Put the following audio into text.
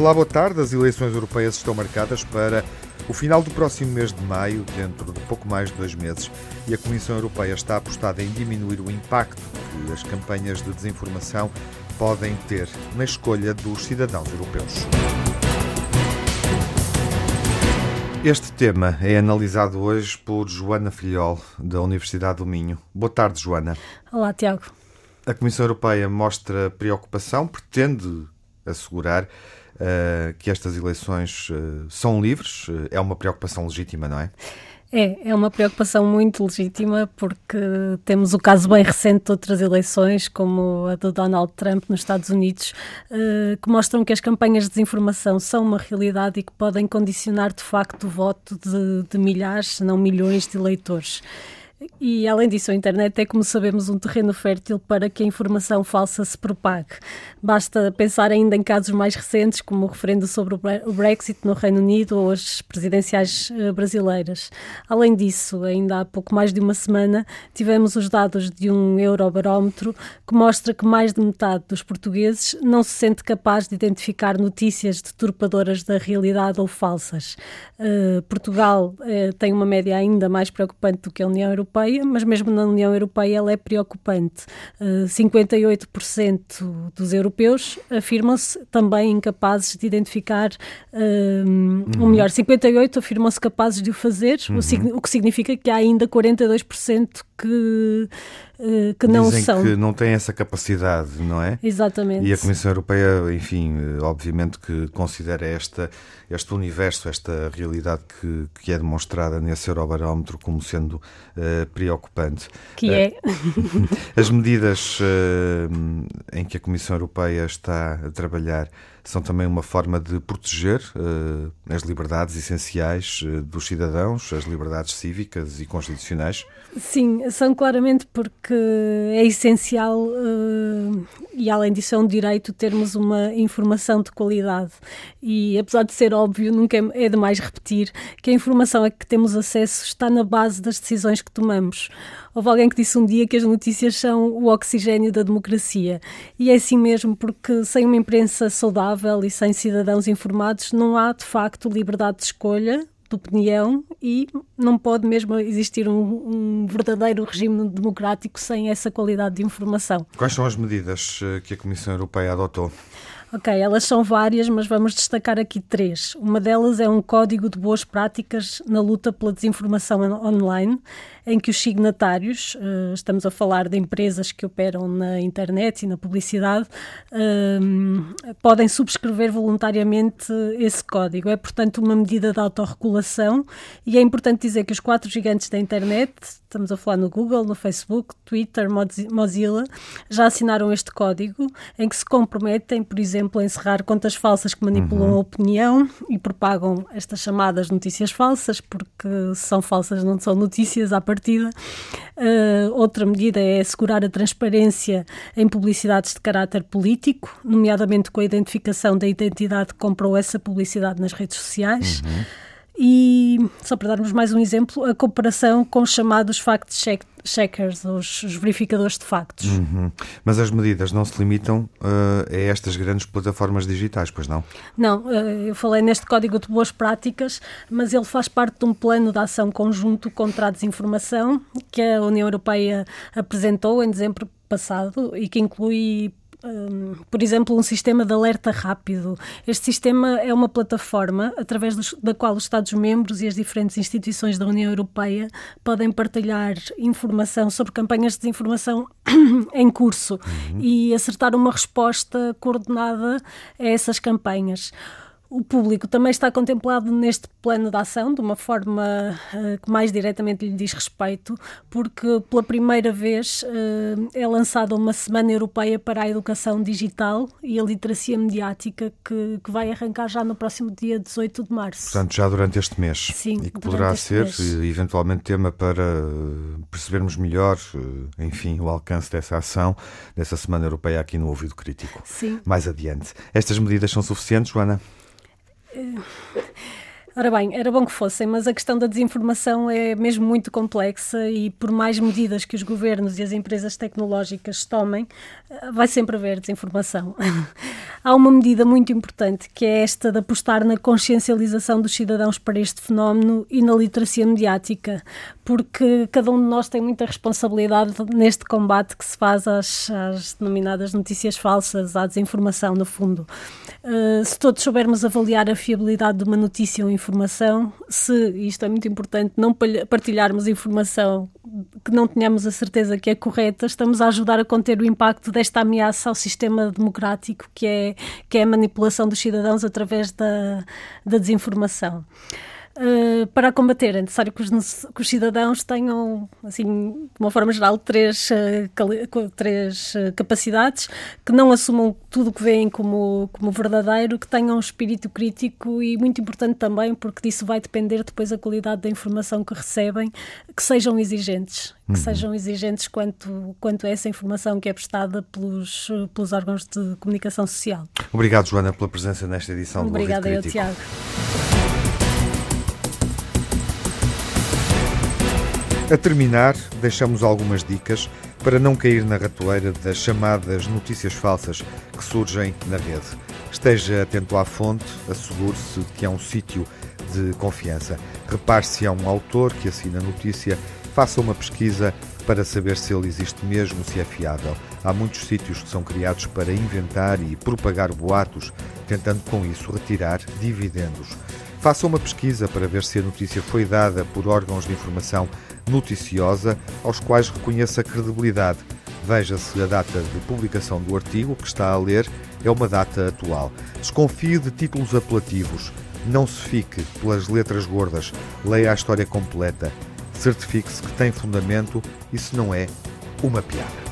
Olá, boa tarde. As eleições europeias estão marcadas para o final do próximo mês de maio, dentro de pouco mais de dois meses, e a Comissão Europeia está apostada em diminuir o impacto que as campanhas de desinformação podem ter na escolha dos cidadãos europeus. Este tema é analisado hoje por Joana Filhol, da Universidade do Minho. Boa tarde, Joana. Olá, Tiago. A Comissão Europeia mostra preocupação, pretende assegurar uh, que estas eleições uh, são livres. Uh, é uma preocupação legítima, não é? É, é uma preocupação muito legítima porque temos o caso bem recente de outras eleições, como a do Donald Trump nos Estados Unidos, que mostram que as campanhas de desinformação são uma realidade e que podem condicionar de facto o voto de, de milhares, se não milhões de eleitores. E, além disso, a internet é, como sabemos, um terreno fértil para que a informação falsa se propague. Basta pensar ainda em casos mais recentes, como o referendo sobre o Brexit no Reino Unido ou as presidenciais eh, brasileiras. Além disso, ainda há pouco mais de uma semana, tivemos os dados de um Eurobarómetro que mostra que mais de metade dos portugueses não se sente capaz de identificar notícias deturpadoras da realidade ou falsas. Uh, Portugal uh, tem uma média ainda mais preocupante do que a União Europeia Europeia, mas mesmo na União Europeia ela é preocupante. Uh, eh, 58% dos europeus afirmam-se também incapazes de identificar, uh, uhum. ou melhor, 58% afirmam-se capazes de o fazer, uhum. o, que significa que há ainda 42% que eh, que não Dizem são. que não têm essa capacidade, não é? Exatamente. E a Comissão Europeia, enfim, eh, obviamente que considera esta, este universo, esta realidade que, que é demonstrada nesse Eurobarómetro como sendo uh, preocupante. Que é. As medidas uh, em que a Comissão Europeia está a trabalhar são também uma forma de proteger uh, as liberdades essenciais uh, dos cidadãos, as liberdades cívicas e constitucionais? Sim, são claramente porque é essencial uh, e, além disso, é um direito termos uma informação de qualidade. E, apesar de ser óbvio, nunca é, é demais repetir que a informação a que temos acesso está na base das decisões que tomamos. Houve alguém que disse um dia que as notícias são o oxigênio da democracia. E é assim mesmo, porque sem uma imprensa saudável e sem cidadãos informados, não há de facto liberdade de escolha, de opinião e não pode mesmo existir um, um, verdadeiro regime democrático sem essa qualidade de informação. Quais são as medidas eh, que a Comissão Europeia adotou? Ok, elas são várias, mas vamos destacar aqui três. Uma delas é um código de boas práticas na luta pela desinformação online, em que os signatários, uh, estamos a falar de empresas que operam na internet e na publicidade, uh, podem subscrever voluntariamente esse código. É, portanto, uma medida de autorregulação e é importante dizer que os quatro gigantes da internet, estamos a falar no Google, no Facebook, Twitter, Mozilla, já assinaram este código em que se comprometem, por exemplo, a encerrar contas falsas que manipulam uhum. a opinião e propagam estas chamadas notícias falsas, porque se são falsas não são notícias à partida. Uh, outra medida é assegurar a transparência em publicidades de caráter político, nomeadamente com a identificação da identidade que comprou essa publicidade nas redes sociais. Uhum. E, só para darmos mais um exemplo, a comparação com os chamados fact-checkers, os, os, verificadores de factos. Uhum. Mas as medidas não se limitam uh, a estas grandes plataformas digitais, pois não? Não, uh, eu falei neste Código de Boas Práticas, mas ele faz parte de um plano de ação conjunto contra a desinformação que a União Europeia apresentou em dezembro passado e que inclui um, por exemplo, um sistema de alerta rápido. Este sistema é uma plataforma através dos, da qual os Estados-membros e as diferentes instituições da União Europeia podem partilhar informação sobre campanhas de desinformação em curso uhum. e acertar uma resposta coordenada a essas campanhas o público também está contemplado neste plano de ação de uma forma uh, que mais diretamente lhe diz respeito, porque pela primeira vez uh, é lançada uma Semana Europeia para a Educação Digital e a Literacia Mediática que, que, vai arrancar já no próximo dia 18 de março. Portanto, já durante este mês. Sim, e que poderá ser, mês. eventualmente, tema para percebermos melhor, enfim, o alcance dessa ação, dessa Semana Europeia aqui no Ouvido Crítico. Sim. Mais adiante. Estas medidas são suficientes, Joana? Ora bem, era bom que fossem, mas a questão da desinformação é mesmo muito complexa e por mais medidas que os governos e as empresas tecnológicas tomem, eh, vai sempre haver desinformação. Há uma medida muito importante que é esta de apostar na consciencialização dos cidadãos para este fenómeno e na literacia mediática, porque cada um de nós tem muita responsabilidade neste combate que se faz às, às denominadas notícias falsas, à desinformação, no fundo. Uh, se todos soubermos avaliar a fiabilidade de uma notícia ou informação, se, e isto é muito importante, não partilharmos informação que não tenhamos a certeza que é correta, estamos a ajudar a conter o impacto desta ameaça ao sistema democrático que é, que é a manipulação dos cidadãos através da, da desinformação. Uh, para combater é necessário que os, que os, cidadãos tenham, assim, de uma forma geral, três, uh, três uh, capacidades, que não assumam tudo o que veem como, como verdadeiro, que tenham um espírito crítico e, muito importante também, porque disso vai depender depois a qualidade da informação que recebem, que sejam exigentes, que uhum. sejam exigentes quanto, quanto a essa informação que é prestada pelos, pelos órgãos de comunicação social. Obrigado, Joana, pela presença nesta edição Obrigada do Obrigada eu, Tiago. A terminar, deixamos algumas dicas para não cair na ratoeira das chamadas notícias falsas que surgem na rede. Esteja atento à fonte, assegure-se que é um sítio de confiança. Repare se é um autor que assina a notícia, faça uma pesquisa para saber se ele existe mesmo, se é fiável. Há muitos sítios que são criados para inventar e propagar boatos, tentando com isso retirar dividendos. Faça uma pesquisa para ver se a notícia foi dada por órgãos de informação noticiosa aos quais reconheça credibilidade. Veja se a data de publicação do artigo que está a ler é uma data atual. Desconfie de títulos apelativos. Não se fique pelas letras gordas. Leia a história completa. Certifique-se que tem fundamento e se não é, uma piada.